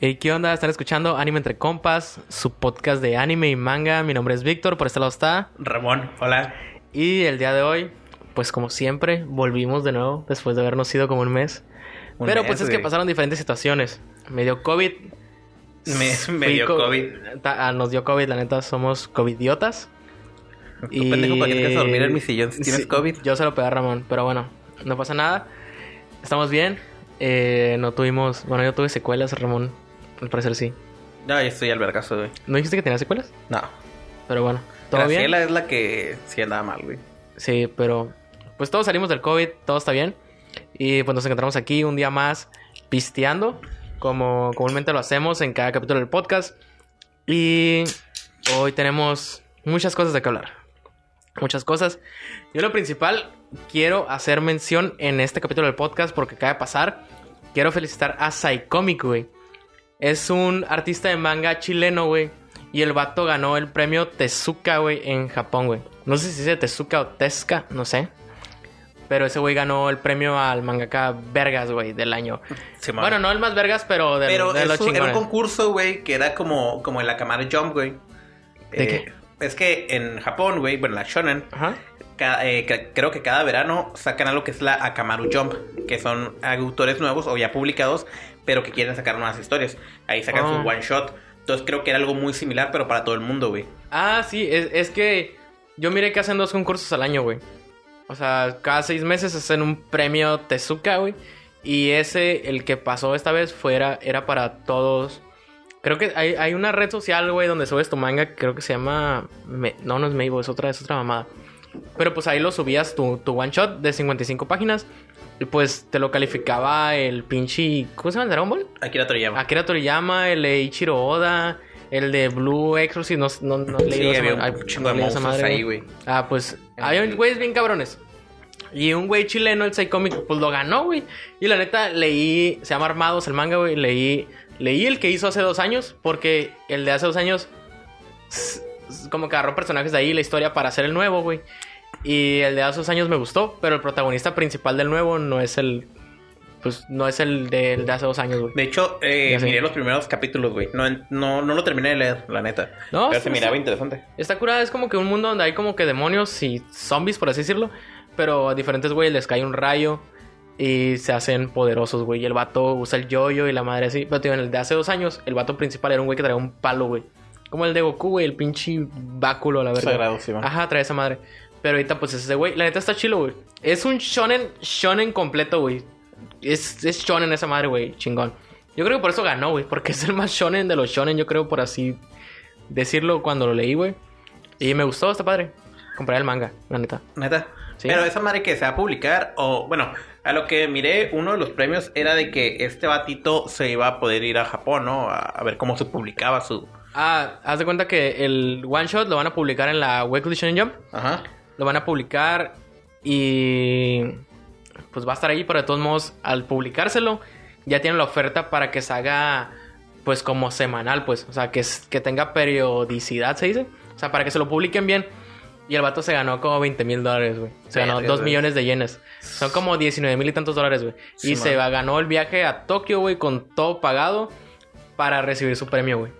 Hey, ¿qué onda? Están escuchando Anime Entre Compas, su podcast de anime y manga. Mi nombre es Víctor, por este lado está. Ramón, hola. Y el día de hoy, pues como siempre, volvimos de nuevo después de habernos ido como un mes. Pero mes, pues es que pasaron diferentes situaciones. Me dio COVID. Me, dio co- COVID. Ta- ah, Nos dio COVID, la neta, somos covidiotas. Tú, pendejo, ¿para qué te a dormir en mi sillón si tienes Sí, COVID? Yo se lo pegué a Ramón, pero bueno, no pasa nada. Estamos bien. Eh, no tuvimos, bueno, yo tuve secuelas, Ramón. Al parecer sí. No, yo estoy al vergazo, güey. ¿No dijiste que tenías secuelas? No. Pero bueno, todo bien. Graciela es la que sí andaba mal, güey. Sí, pero pues todos salimos del COVID, todo está bien. Y pues nos encontramos aquí un día más pisteando, como comúnmente lo hacemos en cada capítulo del podcast. Y hoy tenemos muchas cosas de que hablar. Muchas cosas. Yo lo principal, quiero hacer mención en este capítulo del podcast porque acaba de pasar. Quiero felicitar a Psycomic, güey. Es un artista de manga chileno, güey. Y el vato ganó el premio Tezuka, güey, en Japón, güey. No sé si dice Tezuka o Tezuka, no sé. Pero ese güey ganó el premio al mangaka Vergas, güey, del año. Sí, bueno, no el más Vergas, pero de, Pero de los eso era un chingones. concurso, güey, que era como, como el Akamare Jump, güey. ¿De Eh, qué? Es que en Japón, güey, bueno, la Shonen, Ajá. eh, creo que cada verano sacan algo que es la Akamaru Jump, que son autores nuevos o ya publicados, pero que quieren sacar nuevas historias. Ahí sacan Ah. su one shot. Entonces creo que era algo muy similar, pero para todo el mundo, güey. Ah, sí, es, es que yo miré que hacen dos concursos al año, güey. O sea, cada seis meses hacen un premio Tezuka, güey. Y ese, el que pasó esta vez, fuera, era para todos. Creo que hay, hay una red social, güey, donde subes tu manga, creo que se llama... Me- no, no es Meibo, es otra, es otra mamada. Pero pues ahí lo subías tu, tu one shot de 55 páginas. Y pues te lo calificaba el pinche... ¿Cómo se llama el Dragon Ball? Akira Toriyama. Akira Toriyama, el Ichiro Oda, el de Blue Exorcist, no, no, no leí Sí, esa había madre. no esa ahí, güey. Ah, pues hay güeyes bien cabrones. Y un güey chileno, el Psycomic, pues lo ganó, güey. Y la neta, leí, se llama Armados el manga, güey. Leí, leí el que hizo hace dos años, porque el de hace dos años, como que agarró personajes de ahí, la historia para hacer el nuevo, güey. Y el de hace dos años me gustó, pero el protagonista principal del nuevo no es el. Pues no es el de, el de hace dos años, güey. De hecho, eh, miré los primeros capítulos, güey. No, no, no lo terminé de leer, la neta. No, Pero se miraba sí. interesante. Está curada, es como que un mundo donde hay como que demonios y zombies, por así decirlo. Pero a diferentes güeyes les cae un rayo y se hacen poderosos, güey. Y el vato usa el yoyo y la madre así. Pero tío, en el de hace dos años, el vato principal era un güey que traía un palo, güey. Como el de Goku, güey, el pinche báculo, la verdad. Sagrado, sí. Ajá, trae esa madre. Pero ahorita, pues ese güey, la neta está chilo, güey. Es un shonen, shonen completo, güey. Es, es shonen esa madre, güey, chingón. Yo creo que por eso ganó, güey. Porque es el más shonen de los shonen, yo creo, por así decirlo cuando lo leí, güey. Y me gustó, está padre. Compré el manga, la neta. Neta. Sí. Pero esa madre que se va a publicar, o bueno, a lo que miré, uno de los premios era de que este batito se iba a poder ir a Japón, ¿no? A, a ver cómo se publicaba su. Ah, haz de cuenta que el one shot lo van a publicar en la Weekly Shonen Jump. Ajá. Lo van a publicar y pues va a estar ahí, pero de todos modos, al publicárselo, ya tienen la oferta para que se haga pues como semanal, pues, o sea, que, que tenga periodicidad, se dice. O sea, para que se lo publiquen bien. Y el vato se ganó como 20 mil dólares, güey. Se ganó Vergas, 2 güey. millones de yenes. Son como 19 mil y tantos dólares, güey. Sí, y se ganó el viaje a Tokio, güey, con todo pagado para recibir su premio, güey.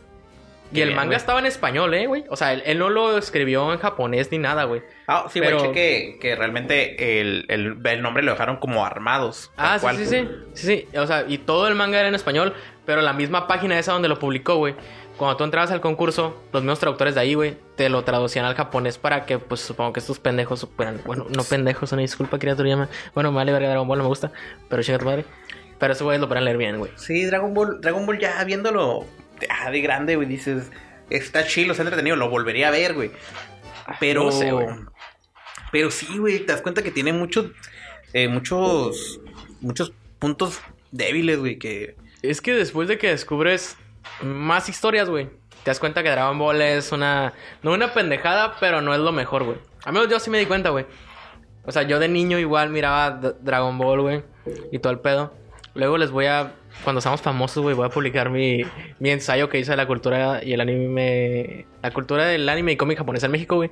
Y el bien, manga estaba en español, ¿eh, güey? O sea, él, él no lo escribió en japonés ni nada, güey. Ah, sí, güey, Pero- cheque que realmente el, el, el nombre lo dejaron como armados. Ah, sí, cual. sí, sí, sí, sí. O sea, y todo el manga era en español, pero la misma página esa donde lo publicó, güey. Cuando tú entrabas al concurso, los mismos traductores de ahí, güey, te lo traducían al japonés para que, pues, supongo que estos pendejos supieran. Bueno, no pendejos, una disculpa, criatura llama. Bueno, me vale verga Dragon Ball, no me gusta, pero chinga tu madre. Pero esos güeyes lo podrán leer bien, güey. Sí, Dragon Ball, Dragon Ball ya viéndolo ah, de grande, güey, dices, está chido, está entretenido, lo volvería a ver, güey. Pero, no sé, güey. pero sí, güey, te das cuenta que tiene muchos, eh, muchos, muchos puntos débiles, güey, que... Es que después de que descubres más historias, güey, te das cuenta que Dragon Ball es una. No una pendejada, pero no es lo mejor, güey. A menos yo sí me di cuenta, güey. O sea, yo de niño igual miraba Dragon Ball, güey, y todo el pedo. Luego les voy a cuando seamos famosos, güey, voy a publicar mi, mi ensayo que hice de la cultura y el anime. La cultura del anime y cómic japonés en México, güey.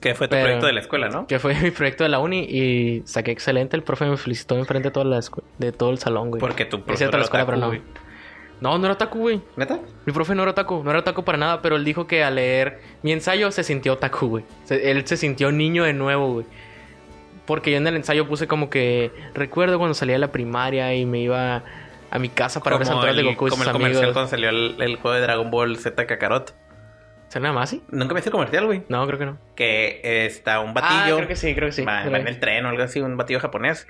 Que fue tu Pero- proyecto de la escuela, ¿no? Que fue mi proyecto de la uni y saqué excelente. El profe me felicitó enfrente de, toda la escu- de todo el salón, güey. Porque tu profesor cierto, la era escuela, pero no. No, no era otaku, güey. ¿Neta? Mi profe no era otaku, no era otaku para nada, pero él dijo que al leer mi ensayo se sintió otaku, güey. Él se sintió niño de nuevo, güey. Porque yo en el ensayo puse como que recuerdo cuando salía de la primaria y me iba a mi casa para ver el, de Goku y como el comercial amigos. cuando salió el, el juego de Dragon Ball Z Kakarot. ¿Será nada más así? Nunca me hice comercial, güey. No, creo que no. Que eh, está un Ah, batillo. creo que sí, creo que sí. va, va en el tren o algo así, un batillo japonés.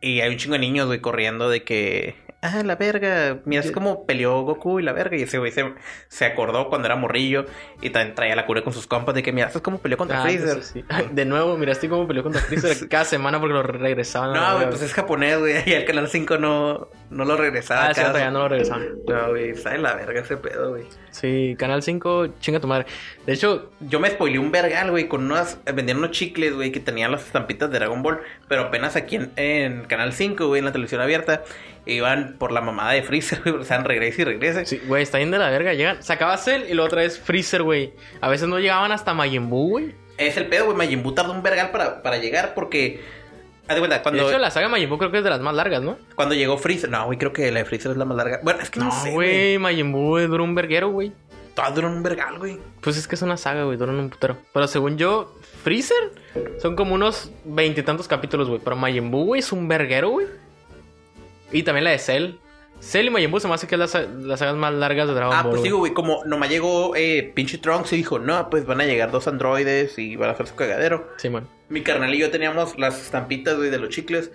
Y hay un chingo de niños, güey, corriendo de que... Ah, la verga. Mira, es como peleó Goku y la verga. Y ese güey se, se acordó cuando era morrillo. Y también traía la cura con sus compas de que, mira, es como peleó contra Ah, Freezer. sí, sí. De nuevo, miraste cómo peleó contra Freezer cada semana porque lo regresaban. No, güey, pues es japonés, güey. Y el Canal 5 no, no lo regresaba. Ah, ya no lo regresaban. No, güey, sabe la verga ese pedo, güey. Sí, Canal 5, chinga tu madre. De hecho, Yo me spoileé un vergal, güey, con unas... Vendían unos chicles, güey, que tenían las estampitas de Dragon Ball. Pero apenas aquí en, en Canal 5, güey, en la televisión abierta. Iban por la mamada de Freezer, güey. O sea, regrese y regrese. Sí, güey, está bien de la verga. Llegan, sacaba Cell y luego otra vez Freezer, güey. A veces no llegaban hasta Majin Buu, güey. Es el pedo, güey. Majin Buu tardó un vergal para, para llegar porque... Haz de cuenta, De cuando, hecho, la saga Majin Buu creo que es de las más largas, ¿no? cuando llegó Freezer... No, güey, creo que la de Freezer es la más larga. Bueno, es que no, No, sé, güey. güey, Majin Buu duró un verguero, güey. Todo duró un vergal, güey. Pues es que es una saga, güey, duran un putero. Pero según yo, Freezer son como unos veintitantos capítulos, güey. Pero Majin Buu, güey, es un verguero, güey. Y también la de Cell. Cell y Majin Buu se me hace que es la sa- las sagas más largas de Dragon Ah, Ball. pues güey. digo, güey, como nomás llegó eh, pinche Trunks y dijo, no, pues van a llegar dos androides y van a hacer su cagadero. Sí, man. Mi carnal y yo teníamos las estampitas, güey, de los chicles.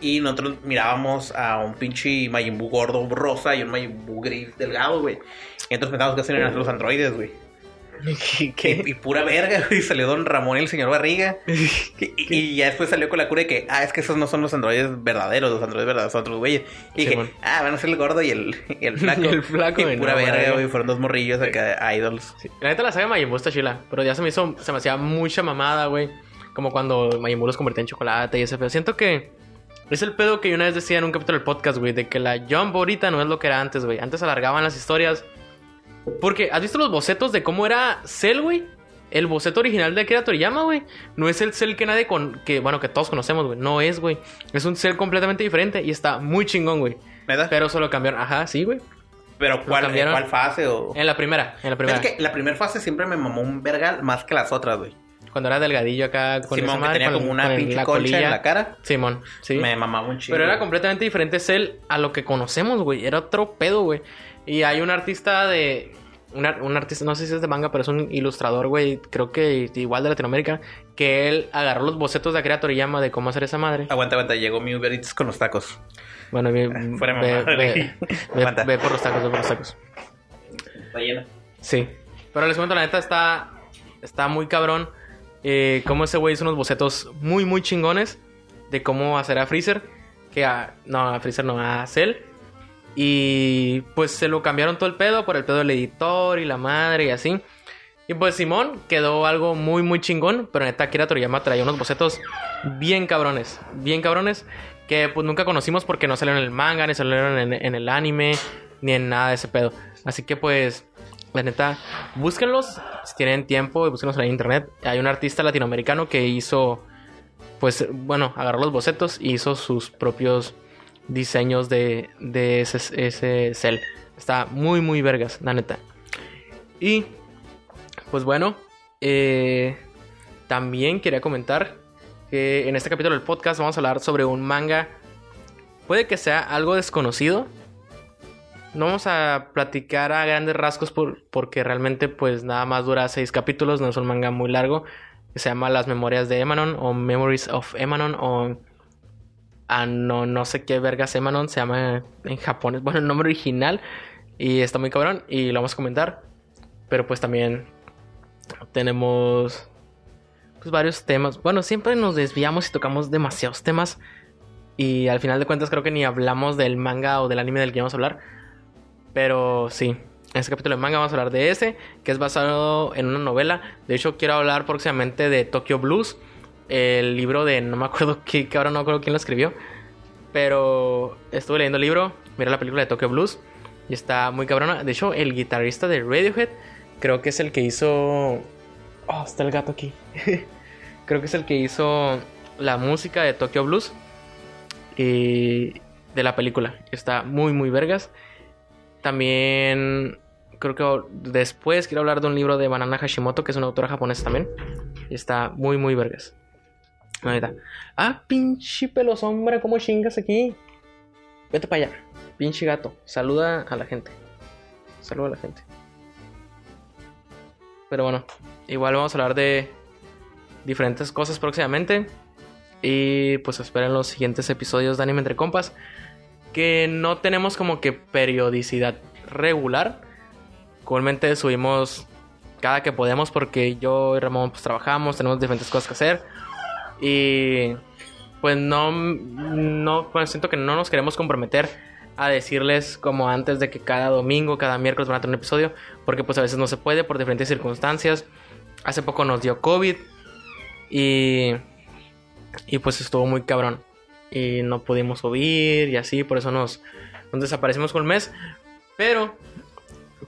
Y nosotros mirábamos a un pinche Majin Buu gordo rosa y un Majin Buu gris delgado, güey. Y entonces pensábamos que eran los androides, güey. ¿Qué? Y, y pura verga, güey. Salió Don Ramón y el señor Barriga. Y, y ya después salió con la cura de que, ah, es que esos no son los androides verdaderos, los androides verdaderos son otros güeyes. Y Sí, dije, ah, van a ser el gordo y el, y el flaco. Y el flaco, Y güey, pura no, verga, güey. Fueron dos morrillos acá, idols. Sí. La neta la saga de Majin Buu está chila. Pero ya se me hizo, se me hacía mucha mamada, güey. Como cuando Majin Buu los convertía en chocolate y ese pedo. Siento que es el pedo que yo una vez decía en un capítulo del podcast, güey. De que la Jump ahorita no es lo que era antes, güey. Antes alargaban las historias. Porque, ¿has visto los bocetos de cómo era Cell, güey? El boceto original de Akira Toriyama, güey. No es el Cell que nadie con... Que, bueno, que todos conocemos, güey. No es, güey. Es un Cell completamente diferente y está muy chingón, güey. ¿Verdad? Pero solo cambiaron... Ajá, sí, güey. Pero ¿cuál, cambiaron. ¿cuál fase o...? En la primera, en la primera. es que la primera fase siempre me mamó un vergal más que las otras, güey. Cuando era delgadillo acá con Simón, que tenía con- como una con pinche la colilla. en la cara. Simón, sí. Me mamaba un chingo. Pero era completamente diferente Cell a lo que conocemos, güey. Era otro pedo, güey. Y hay un artista de... Un, ar- un artista, no sé si es de manga, pero es un ilustrador, güey. Creo que igual de Latinoamérica. Que él agarró los bocetos de Akira Toriyama de cómo hacer esa madre. Aguanta, aguanta. Llegó mi Uber Eats con los tacos. Bueno, ve, Fuera ve, ve- ve- ve por los tacos, ve por los tacos. Está llena. Sí. Pero les cuento, la neta está, está muy cabrón. Eh, cómo ese güey hizo unos bocetos muy, muy chingones de cómo hacer a Freezer. Que a, no, a Freezer no, a Cell. Y pues se lo cambiaron todo el pedo por el pedo del editor y la madre y así. Y pues Simón quedó algo muy, muy chingón. Pero neta, Akira Toriyama traía unos bocetos bien cabrones. Bien cabrones. Que pues nunca conocimos porque no salieron en el manga, ni salieron en, el anime, ni en nada de ese pedo. Así que pues, la neta, búsquenlos si tienen tiempo y búsquenlos en internet. Hay un artista latinoamericano que hizo, pues, bueno, agarró los bocetos y hizo sus propios diseños de, de ese, ese cel. Está muy, muy vergas, la neta. Y, pues bueno, eh, también quería comentar que en este capítulo del podcast vamos a hablar sobre un manga. Puede que sea algo desconocido. No vamos a platicar a grandes rasgos por- porque realmente pues nada más dura seis capítulos, no es un manga muy largo. Que se llama Las Memorias de Emanon o Memories of Emanon o... Ah, no, no sé qué vergas Emanon se llama en japonés. Bueno, el nombre original. Y está muy cabrón y lo vamos a comentar. Pero pues también tenemos pues varios temas. Bueno, siempre nos desviamos y tocamos demasiados temas. Y al final de cuentas creo que ni hablamos del manga o del anime del que vamos a hablar. Pero sí, en este capítulo de manga vamos a hablar de ese, que es basado en una novela. De hecho, quiero hablar próximamente de Tokyo Blues. El libro de, no me acuerdo qué, que ahora no me acuerdo quién lo escribió. Pero estuve leyendo el libro, Mira la película de Tokyo Blues. Y está muy cabrona. De hecho, el guitarrista de Radiohead creo que es el que hizo... Oh, está el gato aquí. creo que es el que hizo la música de Tokyo Blues. Y de la película. Está muy, muy vergas. También creo que después quiero hablar de un libro de Banana Hashimoto, que es una autora japonesa también. Está muy, muy vergas. Ahorita. Ah, pinche pelo sombra, ¿cómo chingas aquí? Vete para allá. Pinche gato. Saluda a la gente. Saluda a la gente. Pero bueno, igual vamos a hablar de diferentes cosas próximamente. Y pues esperen los siguientes episodios de Anime Entre Compas. Que no tenemos como que periodicidad regular. Comúnmente subimos cada que podemos porque yo y Ramón pues trabajamos, tenemos diferentes cosas que hacer. Y pues no, no, pues siento que no nos queremos comprometer a decirles como antes de que cada domingo, cada miércoles van a tener un episodio, porque pues a veces no se puede por diferentes circunstancias. Hace poco nos dio COVID y, y pues estuvo muy cabrón y no pudimos subir y así, por eso nos, nos desaparecimos con el mes. Pero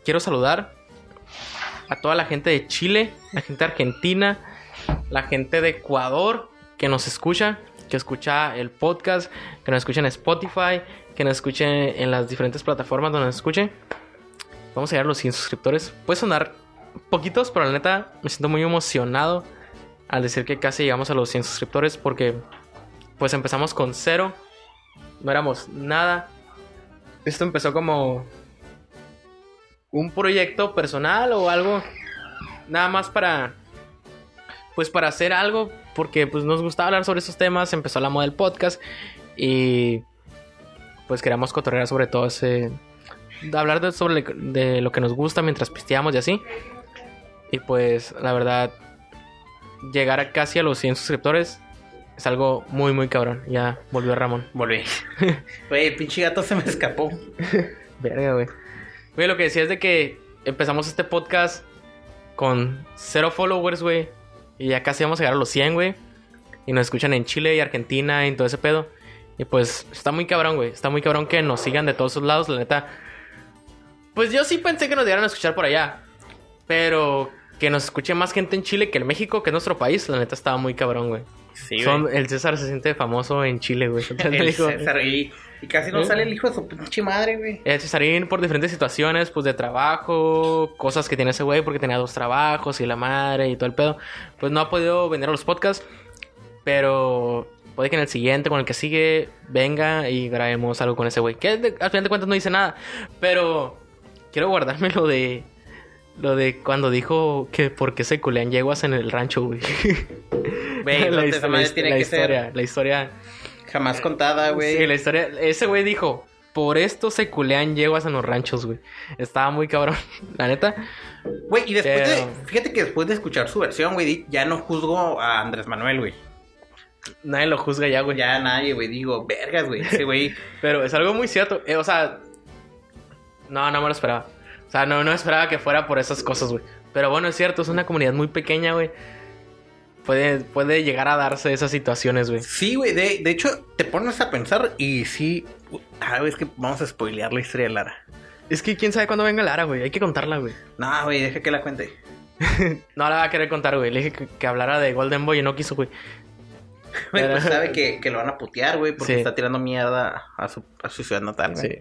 quiero saludar a toda la gente de Chile, la gente de Argentina, la gente de Ecuador que nos escucha, que escucha el podcast, que nos escucha en Spotify, que nos escuche en las diferentes plataformas donde nos escuche. Vamos a llegar a los 100 suscriptores. Puede sonar poquitos, pero la neta me siento muy emocionado al decir que casi llegamos a los 100 suscriptores porque pues empezamos con cero, no éramos nada. Esto empezó como un proyecto personal o algo nada más para pues para hacer algo porque pues nos gustaba hablar sobre esos temas, empezó la moda del podcast y pues queríamos cotorrear sobre todo ese hablar de, sobre de lo que nos gusta mientras pisteamos y así. Y pues la verdad llegar a casi a los 100 suscriptores es algo muy muy cabrón. Ya volvió Ramón. Volví. Güey, el pinche gato se me escapó. Verga, güey. Güey, lo que decía es de que empezamos este podcast con cero followers, güey. Y ya casi vamos a llegar a los 100, güey. Y nos escuchan en Chile y Argentina y en todo ese pedo. Y pues está muy cabrón, güey. Está muy cabrón que nos sigan de todos sus lados, la neta. Pues yo sí pensé que nos dieran a escuchar por allá. Pero que nos escuche más gente en Chile que en México, que es nuestro país, la neta estaba muy cabrón, güey. Sí, Son- el César se siente famoso en Chile, güey. El César, y, y casi no ¿Eh? sale el hijo de su pinche madre, güey. El Cesarín por diferentes situaciones, pues de trabajo, cosas que tiene ese güey porque tenía dos trabajos y la madre y todo el pedo. Pues no ha podido vender a los podcasts, pero puede que en el siguiente, con el que sigue, venga y grabemos algo con ese güey. Que de- al final de cuentas no dice nada, pero quiero guardarme lo de... Lo de cuando dijo que por qué se culean yeguas en el rancho, güey. Güey, la, la- la historia, ser la historia... jamás contada, güey. Sí, la historia. Ese güey dijo: Por esto se culean yeguas en los ranchos, güey. Estaba muy cabrón. La neta. Güey, y después Pero- de... Fíjate que después de escuchar su versión, güey, ya no juzgo a Andrés Manuel, güey. Nadie lo juzga ya, güey. Ya nadie, güey. Digo, vergas, güey. Ese güey... Pero es algo muy cierto. Eh, o sea. No, no me lo esperaba. O sea, no, no esperaba que fuera por esas cosas, güey. Pero bueno, es cierto, es una comunidad muy pequeña, güey. Puede, puede llegar a darse esas situaciones, güey. Sí, güey. De, de hecho, te pones a pensar y sí... Ah, güey, es que vamos a spoilear la historia de Lara. Es que quién sabe cuándo venga Lara, güey. Hay que contarla, güey. No, güey, deja que la cuente. No la va a querer contar, güey. Le dije que, que hablara de Golden Boy y no quiso, güey. Güey, pues sabe que, que lo van a putear, güey, porque Sí. está tirando mierda a su, a su ciudad natal, güey. Sí.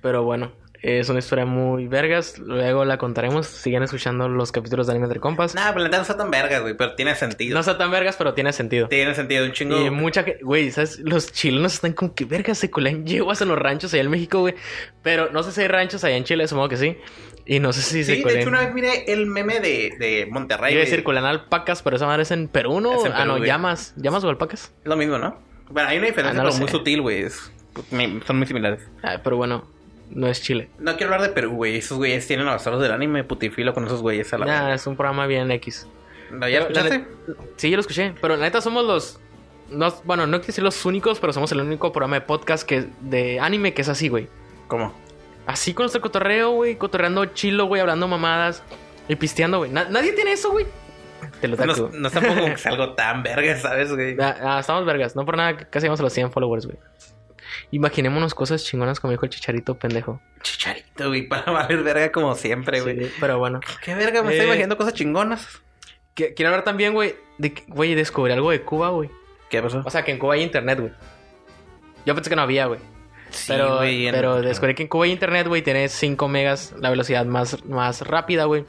Pero bueno, es una historia muy vergas. Luego la contaremos. Sigan escuchando los capítulos de Anime Entre Compas. Nah, pero la neta no está tan vergas, güey, pero tiene sentido. No está tan vergas, pero tiene sentido. Tiene sentido un chingo. Y mucha que, güey, ¿sabes? Los chilenos están con que vergas se culean yeguas en los ranchos allá en México, güey. Pero no sé si hay ranchos allá en Chile, supongo que sí. Y no sé si se Sí, de hecho, una vez miré el meme de, de Monterrey. Iba a güey. decir culean alpacas, pero esa madre es en Perú, ¿no? Es ah, no, güey. llamas. ¿Llamas o alpacas? Lo mismo, ¿no? Bueno, hay una diferencia, Ah, no pero muy sutil, güey. es- me- Son muy similares. Ah, pero bueno, no es Chile. No quiero hablar de Perú, güey. Esos güeyes tienen los basados del anime putifilo con esos güeyes a la Nah, es un programa bien X. ¿No, ¿Ya Pero la escuchaste? Sí, yo lo escuché. Pero la neta somos los. no- bueno, no quiero decir los únicos, pero somos el único programa de podcast que, de anime que es así, güey. ¿Cómo? Así con nuestro cotorreo, güey. Cotorreando chilo, güey. Hablando mamadas. Y pisteando, güey. Na- nadie tiene eso, güey. Te lo No, saco. no es tampoco es algo tan verga, ¿sabes, güey? Ah, ah, estamos vergas. No por nada, casi vamos a los 100 followers, güey. Imaginémonos cosas chingonas como dijo el chicharito pendejo. Chicharito, güey, para valer verga como siempre, güey. Sí, pero bueno. ¿Qué verga? Me Eh. estoy imaginando cosas chingonas. Que- Quiero hablar también, güey, de que, güey, descubrí algo de Cuba, güey. ¿Qué pasó? O sea, que en Cuba hay internet, güey. Yo pensé que no había, güey. Sí, pero güey, en- pero descubrí que en Cuba hay internet, güey, tiene 5 megas, la velocidad más, más rápida, güey.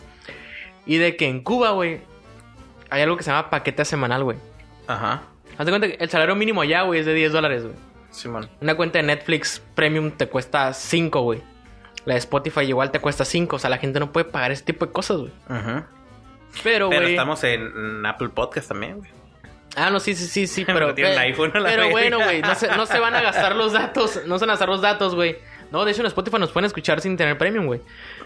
Y de que en Cuba, güey, hay algo que se llama paquete semanal, güey. Ajá. Haz de cuenta que el salario mínimo allá, güey, es de 10 dólares, güey. Simón. Una cuenta de Netflix Premium te cuesta 5, güey. La de Spotify igual te cuesta 5. O sea, la gente no puede pagar ese tipo de cosas, güey. Ajá. Pero, Pero güey. estamos en, Apple Podcast también, güey. Ah, no, sí, sí, sí, sí. Pero Pero, iPhone la pero bueno, güey. No se, no se van a gastar los datos. No se van a gastar los datos, güey. No, de hecho en Spotify nos pueden escuchar sin tener Premium, güey.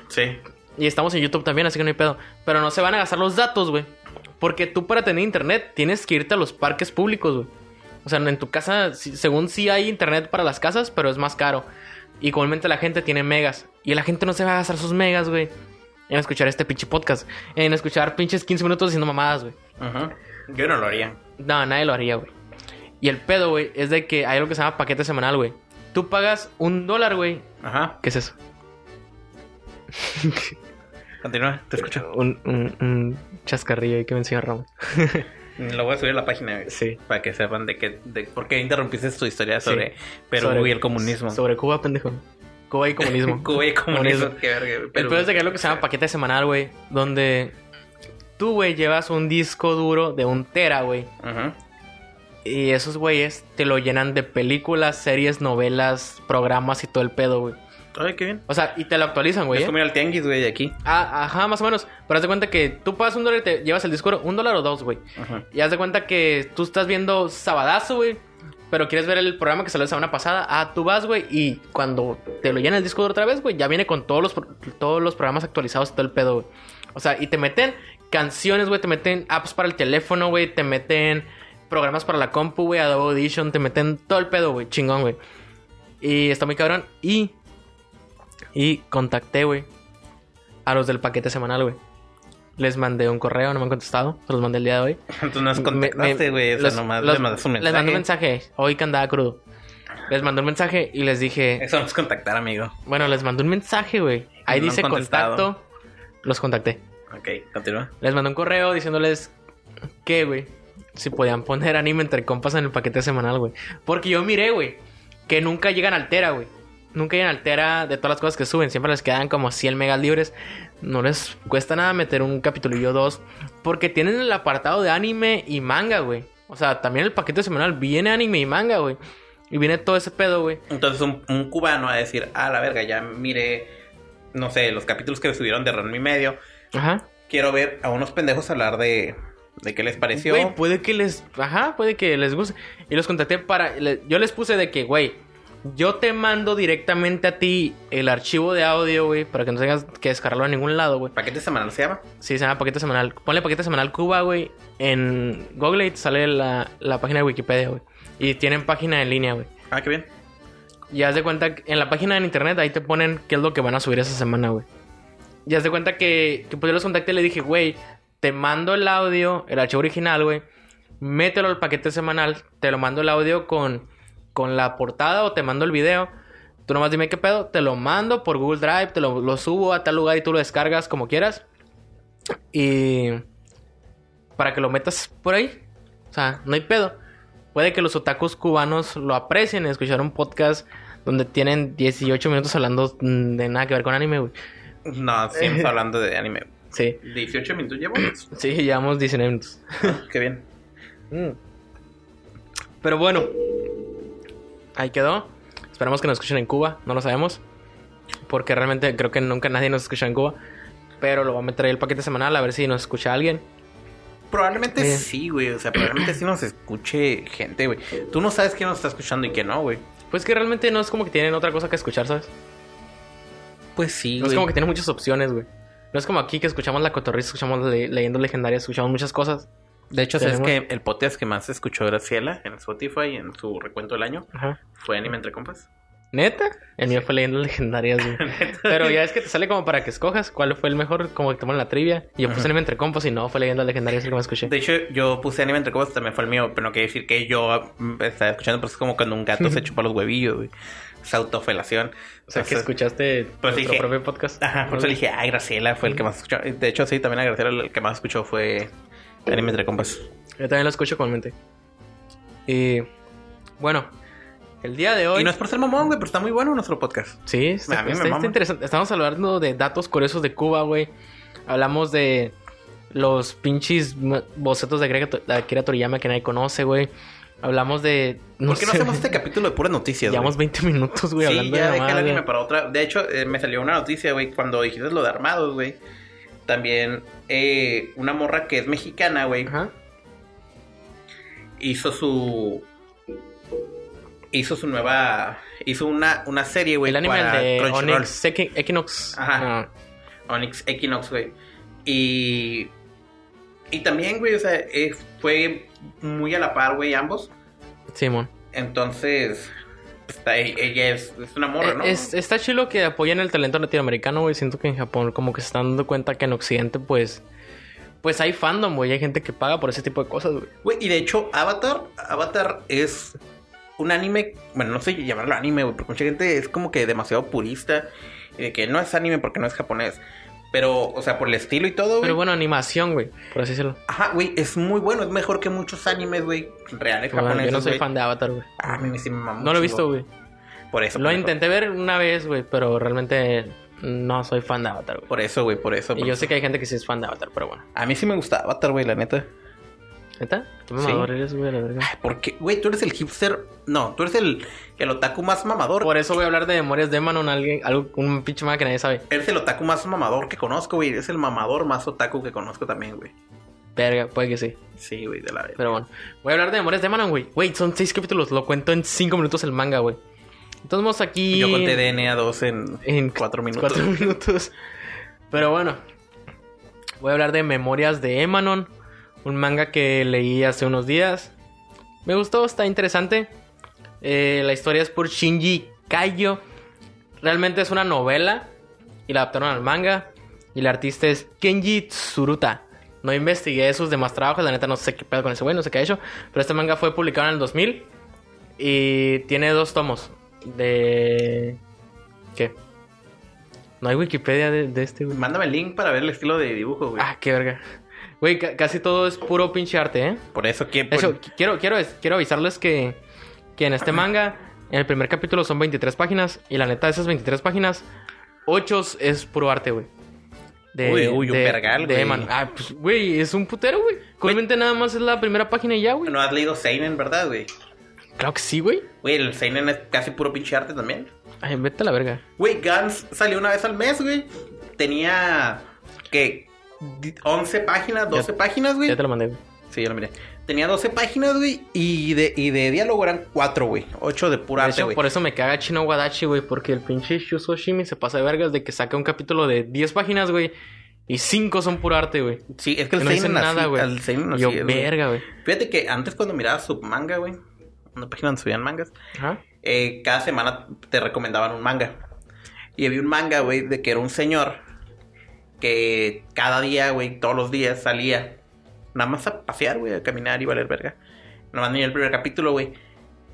Sí. Y estamos en YouTube también, así que no hay pedo. Pero no se van a gastar los datos, güey. Porque tú para tener internet tienes que irte a los parques públicos, güey. O sea, en tu casa, según sí hay internet para las casas, pero es más caro. Y comúnmente la gente tiene megas. Y la gente no se va a gastar sus megas, güey. En escuchar este pinche podcast. En escuchar pinches 15 minutos diciendo mamadas, güey. Ajá. Yo no lo haría. No, nadie lo haría, güey. Y el pedo, güey, es de que hay algo que se llama paquete semanal, güey. Tú pagas un dólar, güey. Ajá. ¿Qué es eso? Continúa, te escucho. Un, un, un chascarrillo ahí que me enseña Ramón. Lo voy a subir a la página. Sí. Para que sepan de qué, de por qué interrumpiste tu historia Sí. sobre Perú Sobre- y el comunismo. Sobre Cuba, pendejo. Cuba y comunismo. Cuba y comunismo. Comunismo. Qué verga, Perú. es de que lo que se llama paquete semanal, güey. Donde tú, güey, llevas un disco duro de un tera, güey. Ajá. Y esos güeyes te lo llenan de películas, series, novelas, programas y todo el pedo, güey. Ay, qué bien. O sea, y te lo actualizan, güey. Es ¿eh? como ir al tianguis, güey, de aquí. Ah, ajá, más o menos. Pero haz de cuenta que tú pagas un dólar y te llevas el disco duro, un dólar o dos, güey. Ajá. Y haz de cuenta que tú estás viendo Sabadazo, güey. Pero quieres ver el programa que salió la semana pasada. Ah, tú vas, güey. Y cuando te lo llena el disco duro otra vez, güey, ya viene con todos los, todos los programas actualizados y todo el pedo, güey. O sea, y te meten canciones, güey. Te meten apps para el teléfono, güey. Te meten programas para la compu, güey. Adobe Audition. Te meten todo el pedo, güey. Chingón, güey. Y está muy cabrón. Y. Y contacté, güey. A los del paquete semanal, güey. Les mandé un correo, no me han contestado. Se los mandé el día de hoy. Me- contactaste, me- güey. O sea, nomás los- les mandaste un mensaje. Les mandé un mensaje. Hoy que andaba crudo. Les mandé un mensaje y les dije... Eso no es contactar, amigo. Bueno, les mandé un mensaje, güey. Ahí No dice contacto. Los contacté. Ok, continúa. Les mandé un correo diciéndoles que, güey, si podían poner anime entre compas en el paquete semanal, güey. Porque yo miré, güey, que nunca llegan al Tera, güey. Nunca llegan al Tera de todas las cosas que suben. Siempre les quedan como 100 megas libres. No les cuesta nada meter un capitulillo o dos. Porque tienen el apartado de anime y manga, güey. O sea, también el paquete semanal viene anime y manga, güey. Y viene todo ese pedo, güey. Entonces un, un cubano va a decir, ah, la verga, ya mire, no sé, los capítulos que subieron de Ranma y medio. Ajá. Quiero ver a unos pendejos hablar de, de qué les pareció. Güey, puede que les. Ajá, puede que les guste. Y los contacté para. le- yo les puse de que, güey, yo te mando directamente a ti el archivo de audio, güey, para que no tengas que descargarlo a ningún lado, güey. ¿Paquete semanal se llama? Sí, se llama paquete semanal. Ponle paquete semanal Cuba, güey. En Google y te sale la, la página de Wikipedia, güey. Y tienen página en línea, güey. Ah, qué bien. Y haz de cuenta que en la página en internet ahí te ponen qué es lo que van a subir esa semana, güey. Y haz de cuenta que, que pues yo los contacté y le dije, güey, te mando el audio, el archivo original, güey. Mételo al paquete semanal, te lo mando el audio con, con la portada o te mando el video. Tú nomás dime qué pedo, te lo mando por Google Drive, te lo, lo subo a tal lugar y tú lo descargas como quieras. Y para que lo metas por ahí. O sea, no hay pedo. Puede que los otakus cubanos lo aprecien escuchar un podcast donde tienen 18 minutos hablando mm, de nada que ver con anime, güey. No, siempre hablando de anime. Sí, 18 minutos llevo. sí, llevamos 19 minutos. qué bien. Pero bueno, ahí quedó. Esperamos que nos escuchen en Cuba, no lo sabemos. Porque realmente creo que nunca nadie nos escucha en Cuba. Pero lo voy a meter ahí el paquete semanal a ver si nos escucha alguien. Probablemente Eh. sí, güey. O sea, probablemente sí nos escuche gente, güey. Tú no sabes quién nos está escuchando y quién no, güey. Pues que realmente no es como que tienen otra cosa que escuchar, ¿sabes? Pues sí, No es como que tienen muchas opciones, güey. No es como aquí que escuchamos la cotorriza, escuchamos le- leyendas legendarias, escuchamos muchas cosas. De hecho, sabes Tenemos- que el podcast que más escuchó Graciela en Spotify en su recuento del año Ajá. fue Anime Entre Compas. ¿Neta? El mío fue leyendas legendarias. Pero ya es que te sale como para que escojas cuál fue el mejor, como que toman la trivia. Y yo puse anime entre compas y no, fue leyendas legendarias el que más escuché. De hecho, yo puse anime entre compas, también fue el mío, pero no quiere decir que yo mm, estaba escuchando, pero es como cuando un gato se chupa los huevillos, güey. Esa autofelación. O sea, que escuchaste Pues dije- propio podcast. Ajá, por eso le dije, ay, Graciela fue el que más escuchó. De hecho, sí, también a Graciela el que más escuchó fue anime entre compas. Yo también lo escucho comúnmente. Y bueno, el día de hoy. Y no es por ser mamón, güey, pero está muy bueno nuestro podcast. Sí, está, A mí me está- interesante. Estamos hablando de datos curiosos de Cuba, güey. Hablamos de los pinches bocetos de Akira, Toriyama que nadie conoce, güey. Hablamos de. No ¿Por qué no sé, hacemos este capítulo de puras noticias, güey? Llevamos 20 minutos, güey, Sí, hablando ya de dejé el mamadas, anime güey. para otra. De hecho, eh, me salió una noticia, güey, cuando dijiste lo de armados, güey. También eh, una morra que es mexicana, güey, Ajá. hizo su... Hizo su nueva... Hizo una, una serie, güey, El anime para de. Onyx Equi- Equinox. Ajá. Ah, Onyx Equinox, güey. Y... Y también, güey, o sea, eh, fue muy a la par, güey, ambos. Simón. Entonces, está- ella es, es una morra, ¿no? Eh, Es- está chido que apoyen el talento latinoamericano, güey. Siento que en Japón como que se están dando cuenta que en Occidente, pues... Pues hay fandom, güey. Hay gente que paga por ese tipo de cosas, güey. Güey, y de hecho, Avatar, Avatar es un anime, bueno, no sé llamarlo anime, güey, porque mucha gente es como que demasiado purista y de que no es anime porque no es japonés. Pero, o sea, por el estilo y todo, güey. Pero bueno, animación, güey. Por así decirlo. Ajá, güey, es muy bueno, es mejor que muchos animes, güey, reales Bueno, japoneses. yo no soy güey. fan de Avatar, güey. Ah, a mí sí me mama No lo he visto, güey. Por eso. Lo por intenté ver una vez, güey, pero realmente no soy fan de Avatar, güey. Por eso, güey, por eso. Y por yo eso. sé que hay gente que sí es fan de Avatar, pero bueno. A mí sí me gusta Avatar, güey, la neta. ¿Neta? ¿Qué Sí. mamador eres, güey, la verga? Ay, porque, güey, tú eres el hipster. No, tú eres el, el otaku más mamador. Por eso voy a hablar de Memorias de Manon, alguien, algo, un pinche más que nadie sabe. Eres el otaku más mamador que conozco, güey. Eres el mamador más otaku que conozco también, güey. Verga, puede que sí. Sí, güey, de la vez. Pero bueno, voy a hablar de Memorias de Manon, güey. Güey, son seis capítulos, lo cuento en cinco minutos el manga, güey. Entonces vamos aquí... Yo conté DNA 2 en, en cuatro minutos. cuatro minutos. Pero bueno, voy a hablar de Memorias de Emanon, un manga que leí hace unos días. Me gustó, está interesante. Eh, la historia es por Shinji Kaiyo. Realmente es una novela y la adaptaron al manga. Y el artista es Kenji Tsuruta. No investigué sus demás trabajos, la neta no sé qué pedo con ese güey, no sé qué ha hecho. Pero este manga fue publicado en el 2000 y tiene dos tomos de... ¿Qué? No hay Wikipedia de, de este, güey. Mándame el link para ver el estilo de dibujo, güey. Ah, qué verga. Güey, ca- casi todo es puro pinche arte, ¿eh? Por eso que... De hecho, qu- quiero, quiero, quiero avisarles que, que en este manga, en el primer capítulo son 23 páginas. Y la neta, de esas 23 páginas, 8 es puro arte, güey. Uy, uy, un vergal, de güey. Ah, pues, güey, es un putero, güey. Realmente nada más es la primera página y ya, güey. No has leído Seinen, ¿verdad, güey? Claro que sí, güey. Güey, el Seinen es casi puro pinche arte también. Ay, vete a la verga. Güey, Gans salió una vez al mes, güey. Tenía... ¿Qué? 11 páginas, 12 páginas, güey. Ya te lo mandé, güey. Sí, yo lo miré. Tenía 12 páginas, güey. Y de, y de diálogo eran 4, güey. 8 de pura De arte, hecho, güey. por eso me caga Chino Wadachi, güey. Porque el pinche Shusoshimi se pasa de vergas de que saca un capítulo de 10 páginas, güey. Y 5 son puro arte, güey. Sí, es que el no dicen nada, güey. así Yo, verga, güey. Fíjate que antes cuando mirabas su manga, güey, una página donde subían mangas, Ajá. eh, cada semana te recomendaban un manga. Y había un manga, güey, de que era un señor que cada día, güey, todos los días salía nada más a pasear, güey, a caminar y valer verga. Nada más ni el primer capítulo, güey,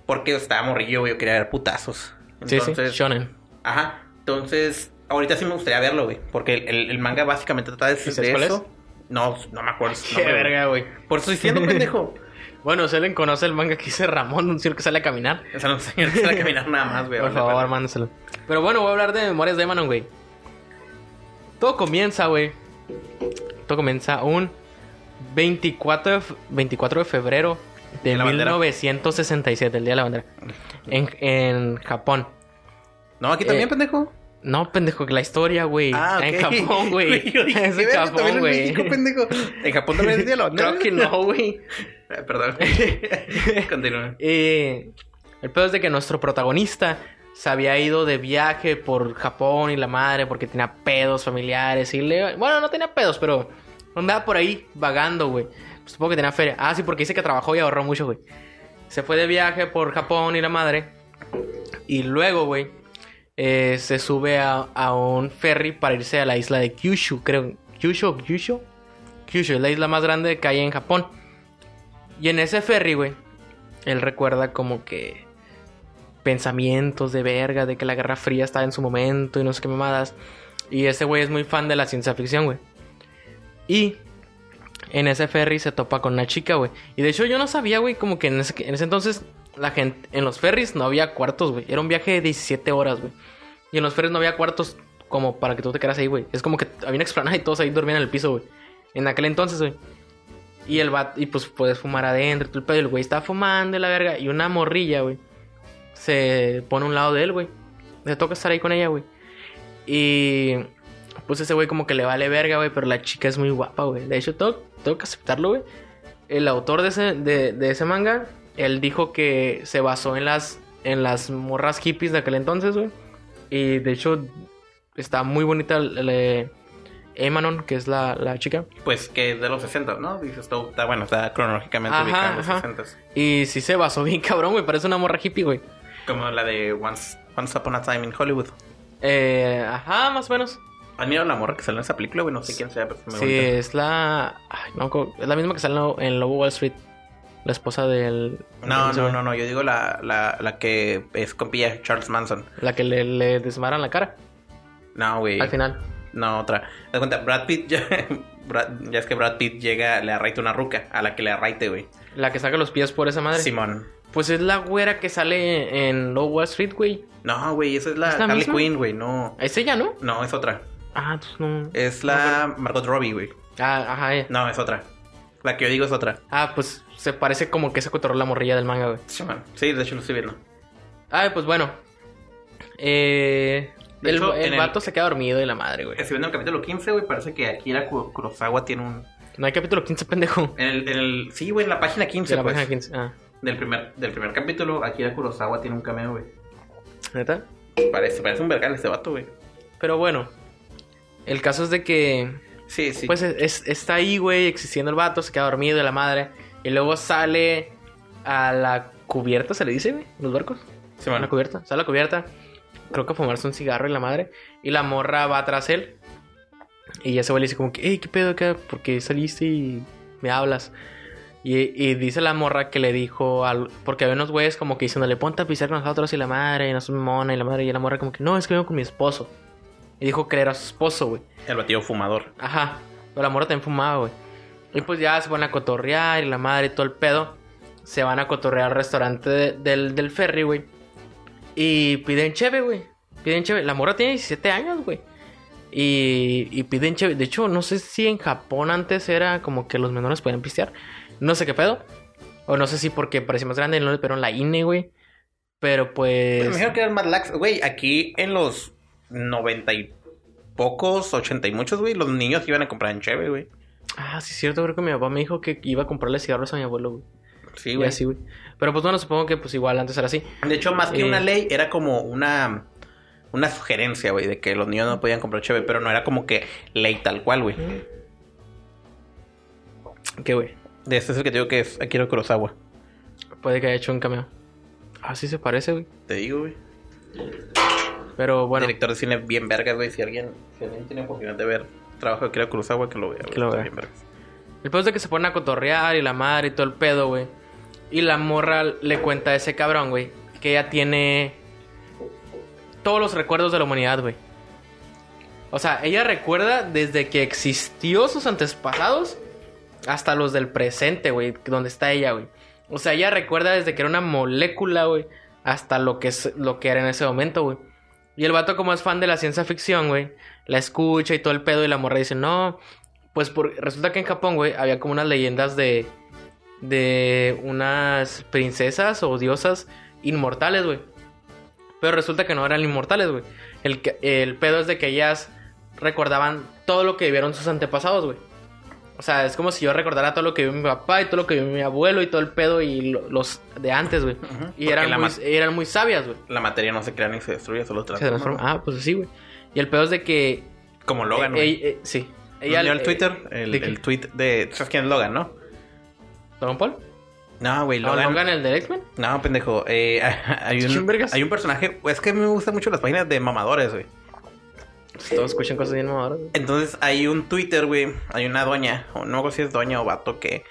porque estaba morrillo, güey, yo quería ver putazos. Sí, sí. Shonen. Ajá. Entonces, ahorita sí me gustaría verlo, güey. Porque el, el- el manga básicamente trata de, de cuál eso. No, no me acuerdo. Qué güey. verga, güey. Por eso estoy diciendo, pendejo. Bueno, Selen conoce el manga que dice Ramón, un señor que sale a caminar. O sea, no sé, no sé caminar nada más, güey. Por favor, mándaselo. Pero bueno, voy a hablar de Memorias de Emanon, güey. Todo comienza, güey. Todo comienza un 24 de, fe- 24 de febrero de De la bandera. 1967, el Día de la Bandera. En, en Japón. No, aquí también, Eh, pendejo. No, pendejo, que la historia, güey. Ah, ok. En Japón, güey. Es ¿qué en Japón, en güey. Pendejo. En Japón también es día de la bandera. Creo que no, güey. Ah, Perdón. Continúa. Eh, el pedo es de que nuestro protagonista se había ido de viaje por Japón y la madre porque tenía pedos familiares y le... Bueno, no tenía pedos, pero andaba por ahí vagando, güey. Pues supongo que tenía feria. Ah, sí, porque dice que trabajó y ahorró mucho, güey. Se fue de viaje por Japón y la madre. Y luego, güey, eh, se sube a, a un ferry para irse a la isla de Kyushu, creo. Kyushu, Kyushu. Kyushu es la isla más grande que hay en Japón. Y en ese ferry, güey, él recuerda como que pensamientos de verga, de que la Guerra Fría estaba en su momento y no sé qué mamadas. Y ese güey es muy fan de la ciencia ficción, güey. Y en ese ferry se topa con una chica, güey. Y de hecho yo no sabía, güey, como que en ese, en ese entonces la gente, en los ferries no había cuartos, güey. Era un viaje de 17 horas, güey. Y en los ferries no había cuartos como para que tú te quedaras ahí, güey. Es como que había una explanada y todos ahí dormían en el piso, güey. En aquel entonces, güey. Y el bat, y pues puedes fumar adentro. Y el güey estaba fumando y la verga. Y una morrilla, güey. Se pone a un lado de él, güey. Le toca estar ahí con ella, güey. Y pues ese güey como que le vale verga, güey. Pero la chica es muy guapa, güey. De hecho, tengo, tengo que aceptarlo, güey. El autor de ese, de, de ese manga, él dijo que se basó en las, en las morras hippies de aquel entonces, güey. Y de hecho, está muy bonita el- Emanon, que es la, la chica. Pues que es de los 60, ¿no? Dices, está bueno, está cronológicamente Ajá, ubicado en los ajá. 60. Y sí se basó bien cabrón, güey. Parece una morra hippie, güey. Como la de Once, Once Upon a Time in Hollywood. Eh, ajá, más o menos. ¿Han mirado la morra que sale en esa película, güey? No sé quién sea, pero muy Sí, es la. Ay, no, es la misma que sale en Lo- en Lobo Wall Street. La esposa del. No, no, no, no. Yo digo la, la, la que es compilla de Charles Manson. La que le, le desmaran la cara No, güey. al final. No, otra. Te cuenta, Brad Pitt ya, Brad- ya es que Brad Pitt llega, le arraita una ruca a la que le arraite, güey. La que saca los pies por esa madre. Simón. Pues es la güera que sale en Low Wall Street, güey. No, güey, esa es la, ¿Es la Harley misma? Quinn, güey. No. Es ella, ¿no? No, es otra. Ah, pues no. Es la Margot Robbie, güey. Ah, ajá. ella. No, es otra. La que yo digo es otra. Ah, pues se parece como que se cotorró la morrilla del manga, güey. Simón. Sí, de hecho lo estoy viendo. Ah, pues bueno. Eh. De el hecho, el en el- vato se queda dormido y la madre, güey. Estoy viendo el capítulo 15, güey. Parece que Akira Ku- Kurosawa tiene un. No hay capítulo 15, pendejo. En el, en el- Sí, güey, en la página 15, De la pues. página 15. Ah, Del, primer, del primer capítulo, Akira Kurosawa tiene un cameo, güey. ¿neta? Parece, parece un vergal este vato, güey. Pero bueno. El caso es de que. Sí, sí. Pues es- es- está ahí, güey, existiendo el vato, se queda dormido de la madre. Y luego sale a la cubierta, ¿se le dice, güey? Los barcos. A Simón. la cubierta. Sale a la cubierta. Creo que a fumarse un cigarro y la madre. Y la morra va tras él. Y ese güey le dice como que, hey, ¿qué pedo acá? ¿Por qué saliste y me hablas? Y, y dice la morra que le dijo al... Porque había unos güeyes como que diciéndole, ponte a pisar con nosotros y la madre, y no soy mona y la madre. Y la morra como que, no, es que vengo con mi esposo. Y dijo que era su esposo, güey. El batido fumador. Ajá. Pero la morra también fumaba, güey. Y pues ya se van a cotorrear y la madre y todo el pedo. Se van a cotorrear al restaurante de- del, del ferry, güey. Y piden cheve, güey. Piden cheve. La morra tiene 17 años, güey. Y, y piden cheve. De hecho, no sé si en Japón antes era como que los menores podían pistear. No sé qué pedo. O no sé si porque parecía más grande, no le pero en la INE, güey. Pero Me pues. imagino que eran más lax. Güey, aquí en los 90 y pocos, 80 y muchos, güey, los niños iban a comprar en Cheve, güey. Ah, sí, es cierto. Creo que mi papá me dijo que iba a comprarle cigarros a mi abuelo, güey. Sí, güey. así, güey. Pero pues bueno, supongo que pues igual antes era así. De hecho, más que Eh. una ley, era como una una sugerencia, güey, de que los niños no podían comprar Cheve, pero no era como que ley tal cual, güey. ¿Qué, güey? De este es el que te digo que es Akira Kurosawa. Puede que haya hecho un cameo. Así se parece, güey. Te digo, güey. Pero bueno, Director de cine bien vergas, güey. Si alguien, si alguien tiene oportunidad de ver trabajo de Akira Kurosawa, que lo vea, güey. Que lo Está vea. bien vergas. el pedo es de que se ponen a cotorrear y la madre y todo el pedo, güey. Y la morra le cuenta a ese cabrón, güey, que ella tiene todos los recuerdos de la humanidad, güey. O sea, ella recuerda desde que existió sus antepasados hasta los del presente, güey, donde está ella, güey. O sea, ella recuerda desde que era una molécula, güey, hasta lo que es lo que era en ese momento, güey. Y el vato como es fan de la ciencia ficción, güey, la escucha y todo el pedo y la morra dice, "No, pues por, resulta que en Japón, güey, había como unas leyendas de de unas princesas o diosas inmortales, güey. Pero resulta que no eran inmortales, güey. El, el pedo es de que ellas recordaban todo lo que vivieron sus antepasados, güey. O sea, es como si yo recordara todo lo que vivió mi papá y todo lo que vivió mi abuelo y todo el pedo y lo- los de antes, güey. Y eran muy, eran muy sabias, güey. la materia no se crea ni se destruye, solo Se transforma. transforma. Ah, pues sí, güey. Y el pedo es de que... Como Logan, eh, güey. eh, eh, sí. Ella, el eh, Twitter, el, ¿de el tweet de... ¿Sabes quién es Logan, no? ¿Logan Paul? No, güey, ¿No, Logan. Logan el del X-Men? No, pendejo. Eh, hay, ¿Quién un, hay un personaje. Es que me gustan mucho las páginas de mamadores, güey. Todos escuchan cosas bien mamadoras. güey. Entonces hay un Twitter, güey. Hay una doña, o no sé si es doña o vato, que,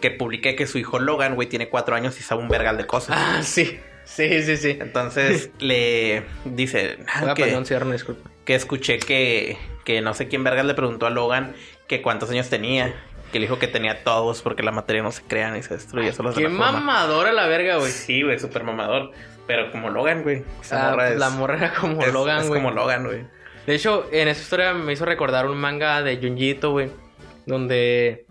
que publica que su hijo Logan, güey, tiene cuatro años y sabe un vergal de cosas. Ah, sí. Sí, sí, sí. Entonces le dice ah, a que, cierre, una disculpa. que escuché que, que no sé quién vergas le preguntó a Logan que cuántos años tenía. Que le dijo que tenía todos porque la materia no se crea ni se destruye. Solo se Qué la forma. mamadora la verga, güey. Sí, güey, súper mamador. Pero como Logan, güey. Ah, morra es- la morra era como es- Logan, es güey. como Logan, güey. De hecho, en esa historia me hizo recordar un manga de Junjito, güey. Donde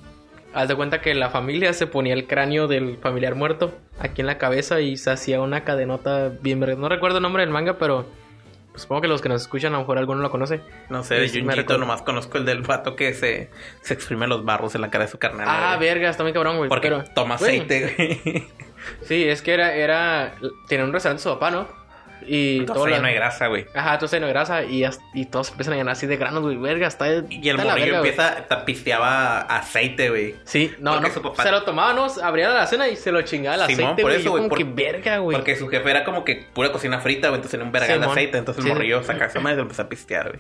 haz de cuenta que la familia se ponía el cráneo del familiar muerto aquí en la cabeza y se hacía una cadenota bien. No recuerdo el nombre del manga, pero pues, supongo que los que nos escuchan a lo mejor alguno lo conoce. No sé, de Junjito nomás conozco el del vato que se, se exprime los barros en la cara de su carnal. Ah, güey. verga, está muy cabrón, güey. Porque pero- toma aceite, güey. Sí, es que era, era, tenía un restaurante su papá, ¿no? Y Todo todo lleno la- de grasa, güey. Ajá, todo lleno de grasa y, y todos empiezan a llenar así de granos, güey. Verga, está. Y el morrillo verga, empieza, pisteaba aceite, güey. Sí, no, Porque no. su papá- Se lo tomaba, ¿no? Abría la cena y se lo chingaba el Simón, aceite, por güey. eso, güey, por- verga, güey. Porque su jefe era como que pura cocina frita, güey. Entonces tenía un vergal de Simón. aceite. Entonces Sí. el morrillo saca esa madre y lo empezó a pistear, güey.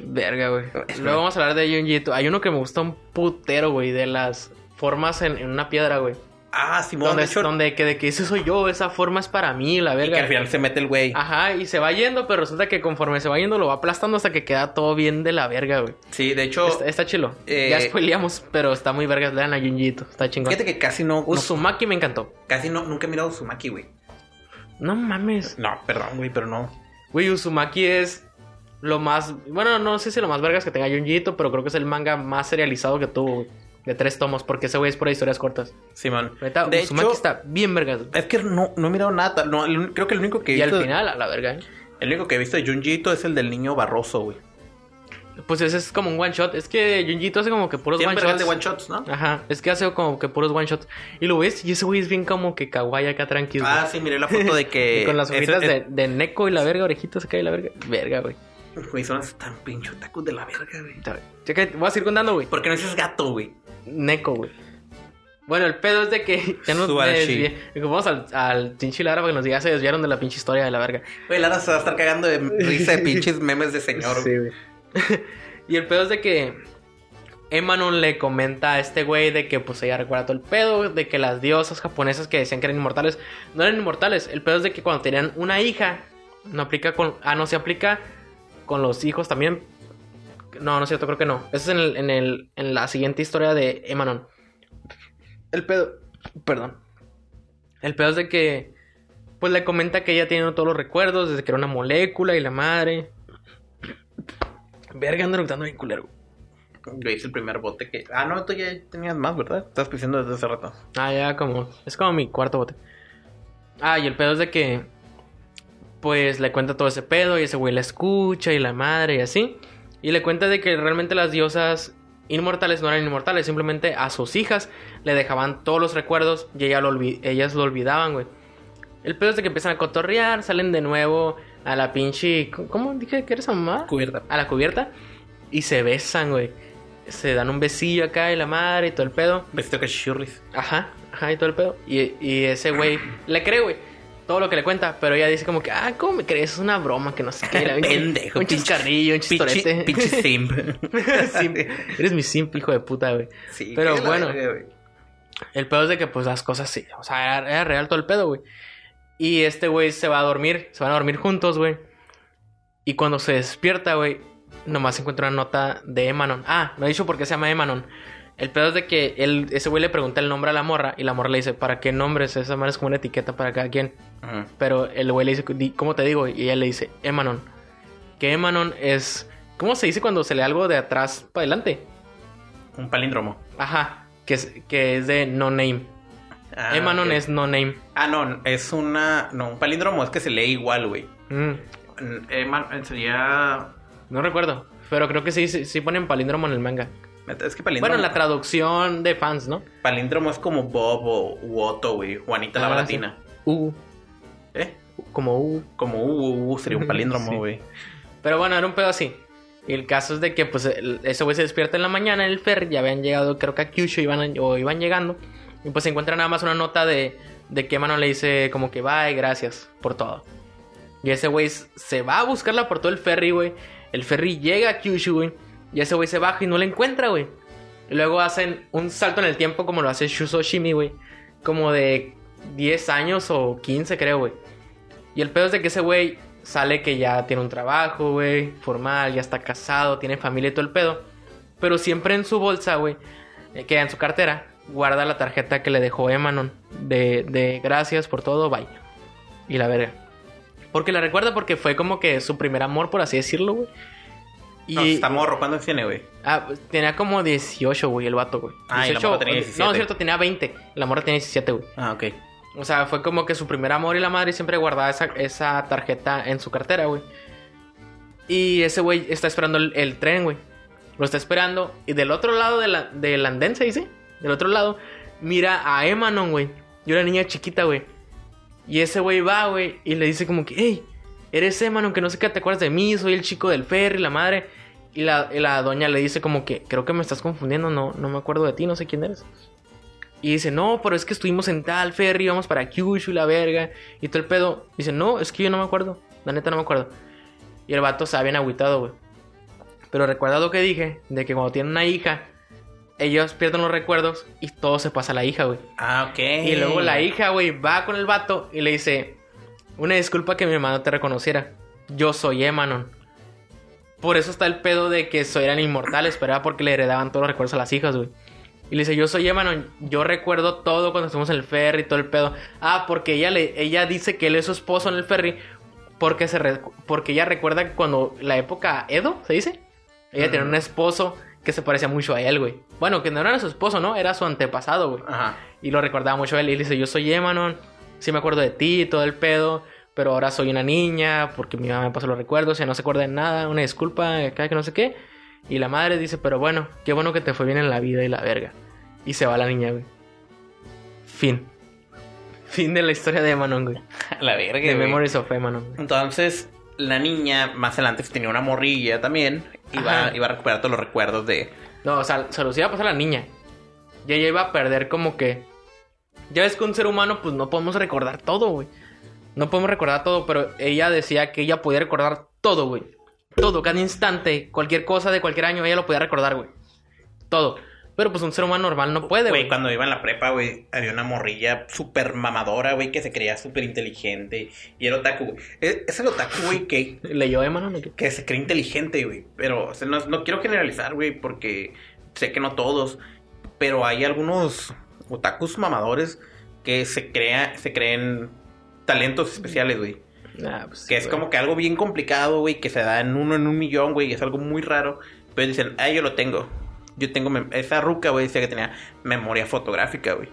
Verga, güey. Luego vamos a hablar de Junjito. Hay uno que me gusta un putero, güey, de las formas en, en una piedra, güey. Ah, Simón, Donde, de hecho. donde que de que ese soy yo, esa forma es para mí, la y verga. que al final se mete el güey. Ajá, y se va yendo, pero resulta que conforme se va yendo lo va aplastando hasta que queda todo bien de la verga, güey. Sí, de hecho. Está, está chilo. eh, ya spoileamos, pero está muy vergas. Lean a Junjito. Está chingón. Fíjate que casi no, no- Uzumaki me encantó. Casi no. Nunca he mirado Uzumaki, güey. No mames. No, perdón, güey, pero no. Güey, Uzumaki es lo más. Bueno, no sé si lo más vergas que tenga Junjito, pero creo que es el manga más serializado que tuvo, güey. De tres tomos, porque ese güey es por historias cortas. Simón. Neta, de hecho, está bien vergas. es que no, no he mirado nada. No, creo que el único que he Y al visto. final, a la verga, ¿eh? El único que he visto de Junjito es el del niño Barroso, güey. Pues ese es como un one shot. Es que Junjito hace como que puros Tiene one shots. de one shots, ¿no? Ajá, es que hace como que puros one shots. Y lo ves, y ese güey es bien como que kawaii acá tranquilo. Ah, sí, miré la foto de que. Y con las ese- ojitas de, es- de Neko y la verga, orejitas acá y la verga. Verga, güey. Güey, son tan pinche tacos de la verga, güey. Voy a seguir contando, güey. ¿Por qué no dices gato, güey? Neko, güey. Bueno, el pedo es de que ya nos desvié. Vamos al, al pinche Lara para que nos diga, se desviaron de la pinche historia de la verga. Güey, Lara se va a estar cagando de risa de pinches memes de señor. Sí, güey. y el pedo es de que Emanon le comenta a este güey de que pues ella recuerda todo el pedo, de que las diosas japonesas que decían que eran inmortales, no eran inmortales. El pedo es de que cuando tenían una hija, no aplica con... Ah, no, se aplica con los hijos también. No, no es cierto, creo que no. Eso es en, el, en, el, en la siguiente historia de Emanon. El pedo... Perdón. El pedo es de que... Pues le comenta que ella tiene todos los recuerdos, desde que era una molécula y la madre. Verga, ando eructando bien culero. Yo hice el primer bote que. Ah, no, tú ya tenías más, ¿verdad? Estás pisando desde hace rato. Ah, ya como... Es como mi cuarto bote. Ah, y el pedo es de que... Pues le cuenta todo ese pedo y ese güey la escucha y la madre y así. Y le cuenta de que realmente las diosas inmortales no eran inmortales. Simplemente a sus hijas le dejaban todos los recuerdos y ella lo ellas lo olvidaban, güey. El pedo es de que empiezan a cotorrear, salen de nuevo a la pinche... ¿Cómo dije que eres mamá? Cubierta. a la cubierta y se besan, güey. Se dan un besillo acá y la madre y todo el pedo. Vestido que churris. Ajá, ajá y todo el pedo. Y, y ese güey le cree, güey. Todo lo que le cuenta, pero ella dice como que, ah, ¿cómo me crees? Es una broma que no sé qué. Pinche- Pendejo. Un chiscarrillo, un chistorete. pinche simp. Simp. Eres mi simp, hijo de puta, güey. Sí, Pero bueno. verga. El pedo es de que, pues, las cosas sí. O sea, era, era real todo el pedo, güey. Y este güey se va a dormir. Se van a dormir juntos, güey. Y cuando se despierta, güey, nomás encuentra una nota de Emanon. Ah, no he dicho por qué se llama Emanon. El pedo es de que él, ese güey le pregunta el nombre a la morra. Y la morra le dice, ¿para qué nombres? Esa madre es como una etiqueta para cada quien. Pero el güey le dice, "Di- ¿cómo te digo? Y ella le dice, Emanon. Que Emanon es... ¿Cómo se dice cuando se lee algo de atrás para adelante? Un palíndromo. Ajá. Que es, que es de no name. Ah, Emanon es no name. Ah, no, es una. No, un palíndromo es que se lee igual, güey. Mm, Eman sería. no recuerdo. Pero creo que sí, sí, sí ponen palíndromo en el manga. Es que palíndromo. Bueno, en la traducción de fans, ¿no? palíndromo es como Bob o Otto, güey. Juanita la Ah, baratina. U. Como U. Como U, U, sería un palíndromo, Sí. güey. Pero bueno, era un pedo así. Y el caso es de que, pues, el- ese güey se despierta en la mañana en el ferry. Ya habían llegado, creo que a Kyushu iban, a- o iban llegando. Y pues se encuentra nada más una nota de, de que Emanon le dice como que bye, gracias por todo. Y ese güey se va a buscarla por todo el ferry, güey. El ferry llega a Kyushu, güey. Y ese güey se baja y no la encuentra, güey. Y luego hacen un salto en el tiempo como lo hace Shuso Shimi, güey. Como de 10 años o 15, creo, güey. Y el pedo es de que ese güey sale que ya tiene un trabajo, güey, formal, ya está casado, tiene familia y todo el pedo. Pero siempre en su bolsa, güey, eh, queda en su cartera, guarda la tarjeta que le dejó Emanon de, de gracias por todo, bye. Y la verga. Porque la recuerda porque fue como que su primer amor, por así decirlo, güey. Y No, está morro. ¿Cuándo tiene, güey? ah, pues, tenía como 18, güey, el vato, güey. Ah, y la morra tenía 17. No, es cierto, tenía 20. La morra tenía 17, güey. Ah, ok. O sea, fue como que su primer amor y la madre siempre guardaba esa, esa tarjeta en su cartera, güey. Y ese güey está esperando el, tren, güey. Lo está esperando. Y del otro lado de la, del andén, se dice. Del otro lado, mira a Emanon, güey. Y una niña chiquita, güey. Y ese güey va, güey. Y le dice como que, hey, eres Emanon, que no sé qué te acuerdas de mí. Soy el chico del ferry, la madre. Y la, la doña le dice como que, creo que me estás confundiendo. No, no me acuerdo de ti, no sé quién eres. Y dice, no, pero es que estuvimos en tal ferry, vamos para Kyushu la verga. Y todo el pedo. Dice, no, es que yo no me acuerdo. La neta no me acuerdo. Y el vato se bien agüitado, güey. Pero recuerda lo que dije, de que cuando tienen una hija, ellos pierden los recuerdos y todo se pasa a la hija, güey. Ah, ok. Y luego la hija, güey, va con el vato y le dice, una disculpa que mi hermano te reconociera. Yo soy Emanon. Por eso está el pedo de que so- eran inmortales, pero era porque le heredaban todos los recuerdos a las hijas, güey. Y le dice, yo soy Emanon, yo recuerdo todo cuando estuvimos en el ferry, todo el pedo. Ah, porque ella, le, ella dice que él es su esposo en el ferry, porque, se re- porque ella recuerda que cuando la época Edo, ¿se dice? Ella tenía un esposo que se parecía mucho a él, güey. Bueno, que no era su esposo, ¿no? Era su antepasado, güey. Ajá. Y lo recordaba mucho a él. Y le dice, yo soy Emanon, sí me acuerdo de ti, todo el pedo. Pero ahora soy una niña porque mi mamá me pasó los recuerdos, ya no se acuerda de nada, una disculpa, acá que no sé qué. Y la madre dice, pero bueno, qué bueno que te fue bien en la vida y la verga. Y se va la niña, güey. Fin. Fin de la historia de Emanon, güey. La verga, De güey. Memories of Emanon, güey. Entonces, la niña más adelante tenía una morrilla también. Iba, iba a recuperar todos los recuerdos de. No, o sea, se los iba a pasar a la niña. Y ella iba a perder como que... Ya ves que un ser humano, pues no podemos recordar todo, güey. No podemos recordar todo, pero ella decía que ella podía recordar todo, güey. Todo, cada instante, cualquier cosa de cualquier año, ella lo podía recordar, güey. Todo. Pero pues un ser humano normal no puede, Güey, güey. cuando iba en la prepa, güey, había una morrilla súper mamadora, güey, que se creía súper inteligente. Y era otaku, güey. Es, es el otaku, güey, que, ¿Leyó Emma, no? ¿Qué? que se cree inteligente, güey. Pero, o sea, no, no quiero generalizar, güey, porque sé que no todos. Pero hay algunos otakus mamadores que se, crea, se creen talentos especiales, güey. Ah, pues, Que es güey. como que algo bien complicado, güey, que se da en uno en un millón, güey, y es algo muy raro. Pero dicen, ah, yo lo tengo. Yo tengo, esa ruca, güey, decía que tenía memoria fotográfica, güey.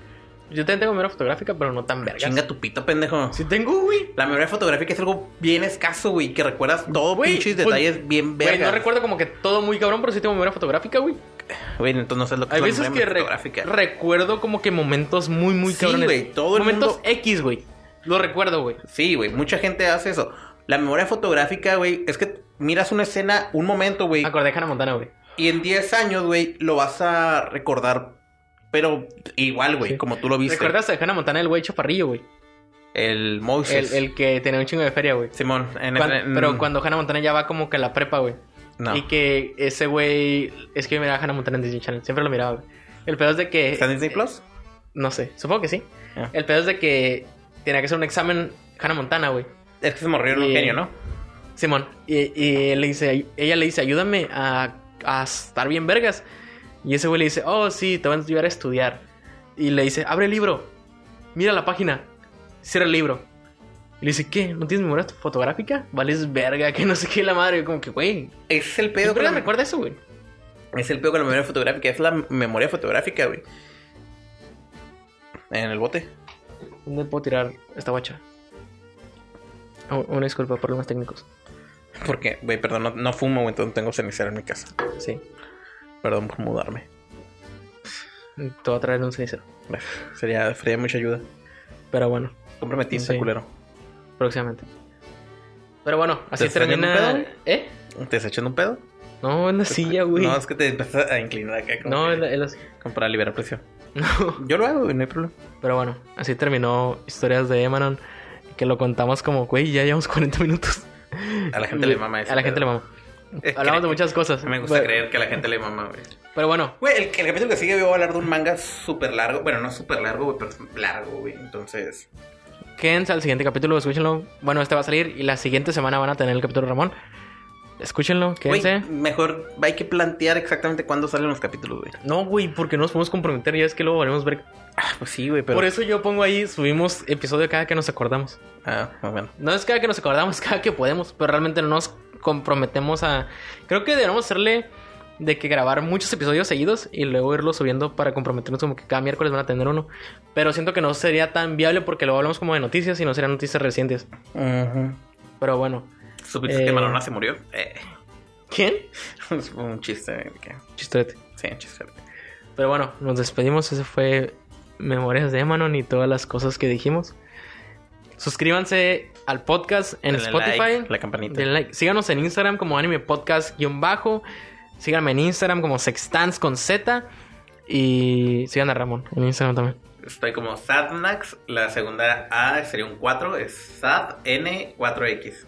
Yo también tengo memoria fotográfica, pero no tan verga. Chinga tu pito, pendejo. Sí tengo, güey. La memoria fotográfica es algo bien escaso, güey, que recuerdas todo Güey, pinches pues, detalles bien Güey, vergas. no recuerdo como que todo muy cabrón, pero sí tengo memoria fotográfica, güey. Güey, entonces no sé lo que Hay es la veces que memoria re- fotográfica. recuerdo como que momentos muy, muy Sí, cabrones. güey, todo el Momentos mundo- X, güey. Lo recuerdo, güey. Sí, güey, mucha gente hace eso. La memoria fotográfica, güey, es que miras una escena, un momento, güey, Acordé de Hannah Montana, güey. y en 10 años, güey, lo vas a recordar, pero igual, güey, Sí. como tú lo viste. ¿Recuerdas de Hannah Montana el güey chaparrillo, güey? El Moses. el que tenía un chingo de feria, güey. Simón. En, Cuan- en- Pero cuando Hannah Montana ya va como que a la prepa, güey. No. Y que ese güey... Es que yo miraba a Hannah Montana en Disney Channel. Siempre lo miraba, güey. El pedo es de que... ¿Está en Disney Plus? No sé. Supongo que sí. Ah. El pedo es de que... Tenía que hacer un examen Hannah Montana, güey. Es que se morrió en un genio, ¿no? Simón. Y, le dice, ella le dice, ayúdame a, a estar bien vergas. Y ese güey le dice, oh, sí, te van a ayudar a estudiar. Y le dice, abre el libro. Mira la página. Cierra el libro. Y le dice, ¿qué? ¿No tienes memoria fotográfica? Vales verga, que no sé qué la madre. Como que, güey. Es el pedo le la... recuerda eso, güey. Es el pedo con la memoria fotográfica. Es la memoria fotográfica, güey. En el bote. ¿Dónde puedo tirar esta guacha? Oh, una disculpa, problemas técnicos. Porque, güey, perdón, no, no fumo, güey, entonces no tengo cenicero en mi casa. Sí. Perdón por mudarme. Te voy a traer un cenicero. Sería, sería mucha ayuda. Pero bueno, Cómprame tinta, Sí. culero. próximamente. Pero bueno, así ¿Te estás echando un termina. pedo? ¿Eh? ¿Te estás echando un pedo? No, en la silla, güey. No, es que te empiezas a inclinar acá. como No, en la, en la- como para liberar presión. No. Yo lo hago, no hay problema. Pero bueno, así terminó Historias de Emanon. Que lo contamos como, güey, ya llevamos 40 minutos. A la gente le mama eso. A la gente le mama. Hablamos de muchas cosas. Me gusta creer que a la gente le mama, güey. Pero bueno, Güey, el, el capítulo que sigue voy a hablar de un manga súper largo. Bueno, no súper largo, güey, pero es largo, güey. Entonces, quédense al siguiente capítulo, escúchenlo. Bueno, este va a salir y la siguiente semana van a tener el capítulo de Ramón. Escúchenlo, güey, quédense. mejor hay que plantear exactamente cuándo salen los capítulos, güey. No, güey, porque no nos podemos comprometer. Ya es que luego volvemos a ver. Ah, pues sí, güey, pero. Por eso yo pongo ahí, subimos episodio cada que nos acordamos. Ah, bueno. No es cada que nos acordamos, cada que podemos, pero realmente no nos comprometemos a... Creo que debemos hacerle de que grabar muchos episodios seguidos y luego irlos subiendo para comprometernos como que cada miércoles van a tener uno. Pero siento que no sería tan viable porque luego hablamos como de noticias y no serían noticias recientes. Pero bueno. ¿Supiste Eh. que Manona se murió? Eh, ¿Quién? un chiste. de que- Chistorete. Sí, un chiste. Pero bueno, nos despedimos. Ese fue Memorias de Emanon y todas las cosas que dijimos. Suscríbanse al podcast en Denle Spotify. like, la campanita. Denle like. Síganos en Instagram como anime podcast-bajo. Síganme en Instagram como sextans con Z. Y sigan a Ramón en Instagram también. Estoy como Sadnax. La segunda A sería un 4. Es SadN4X.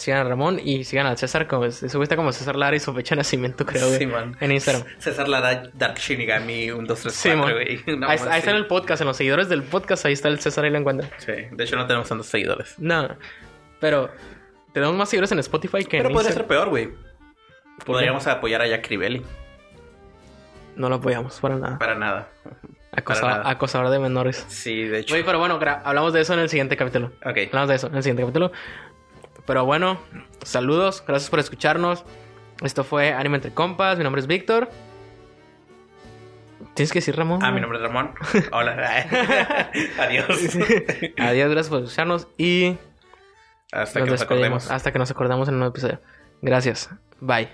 Sigan a Ramón y sigan al César como se subiste como César Lara y su fecha de nacimiento, creo, güey. Sí, man. en Instagram. César Lara Dark Shinigami 1, 2, 3, Sí, 4, mon. güey. Ahí, está en el podcast, en los seguidores del podcast, ahí está el César, ahí lo encuentran. Sí, de hecho no tenemos tantos seguidores. No, pero tenemos más seguidores en Spotify que Pero en podría Instagram. ser peor, güey. Podríamos apoyar a Jack Crivelli. No lo apoyamos para nada. Para nada. Acosa- para nada. acosador de menores. Sí, de hecho. Güey, pero bueno, hablamos de eso en el siguiente capítulo. Ok. Hablamos de eso en el siguiente capítulo. Pero bueno, saludos, gracias por escucharnos. Esto fue Anime Entre Compas, mi nombre es Víctor. ¿Tienes que decir Ramón? Ah, mi nombre es Ramón. Hola. Adiós. Adiós, gracias por escucharnos y Hasta nos que nos acordemos. hasta que nos acordamos en un nuevo episodio. Gracias. Bye.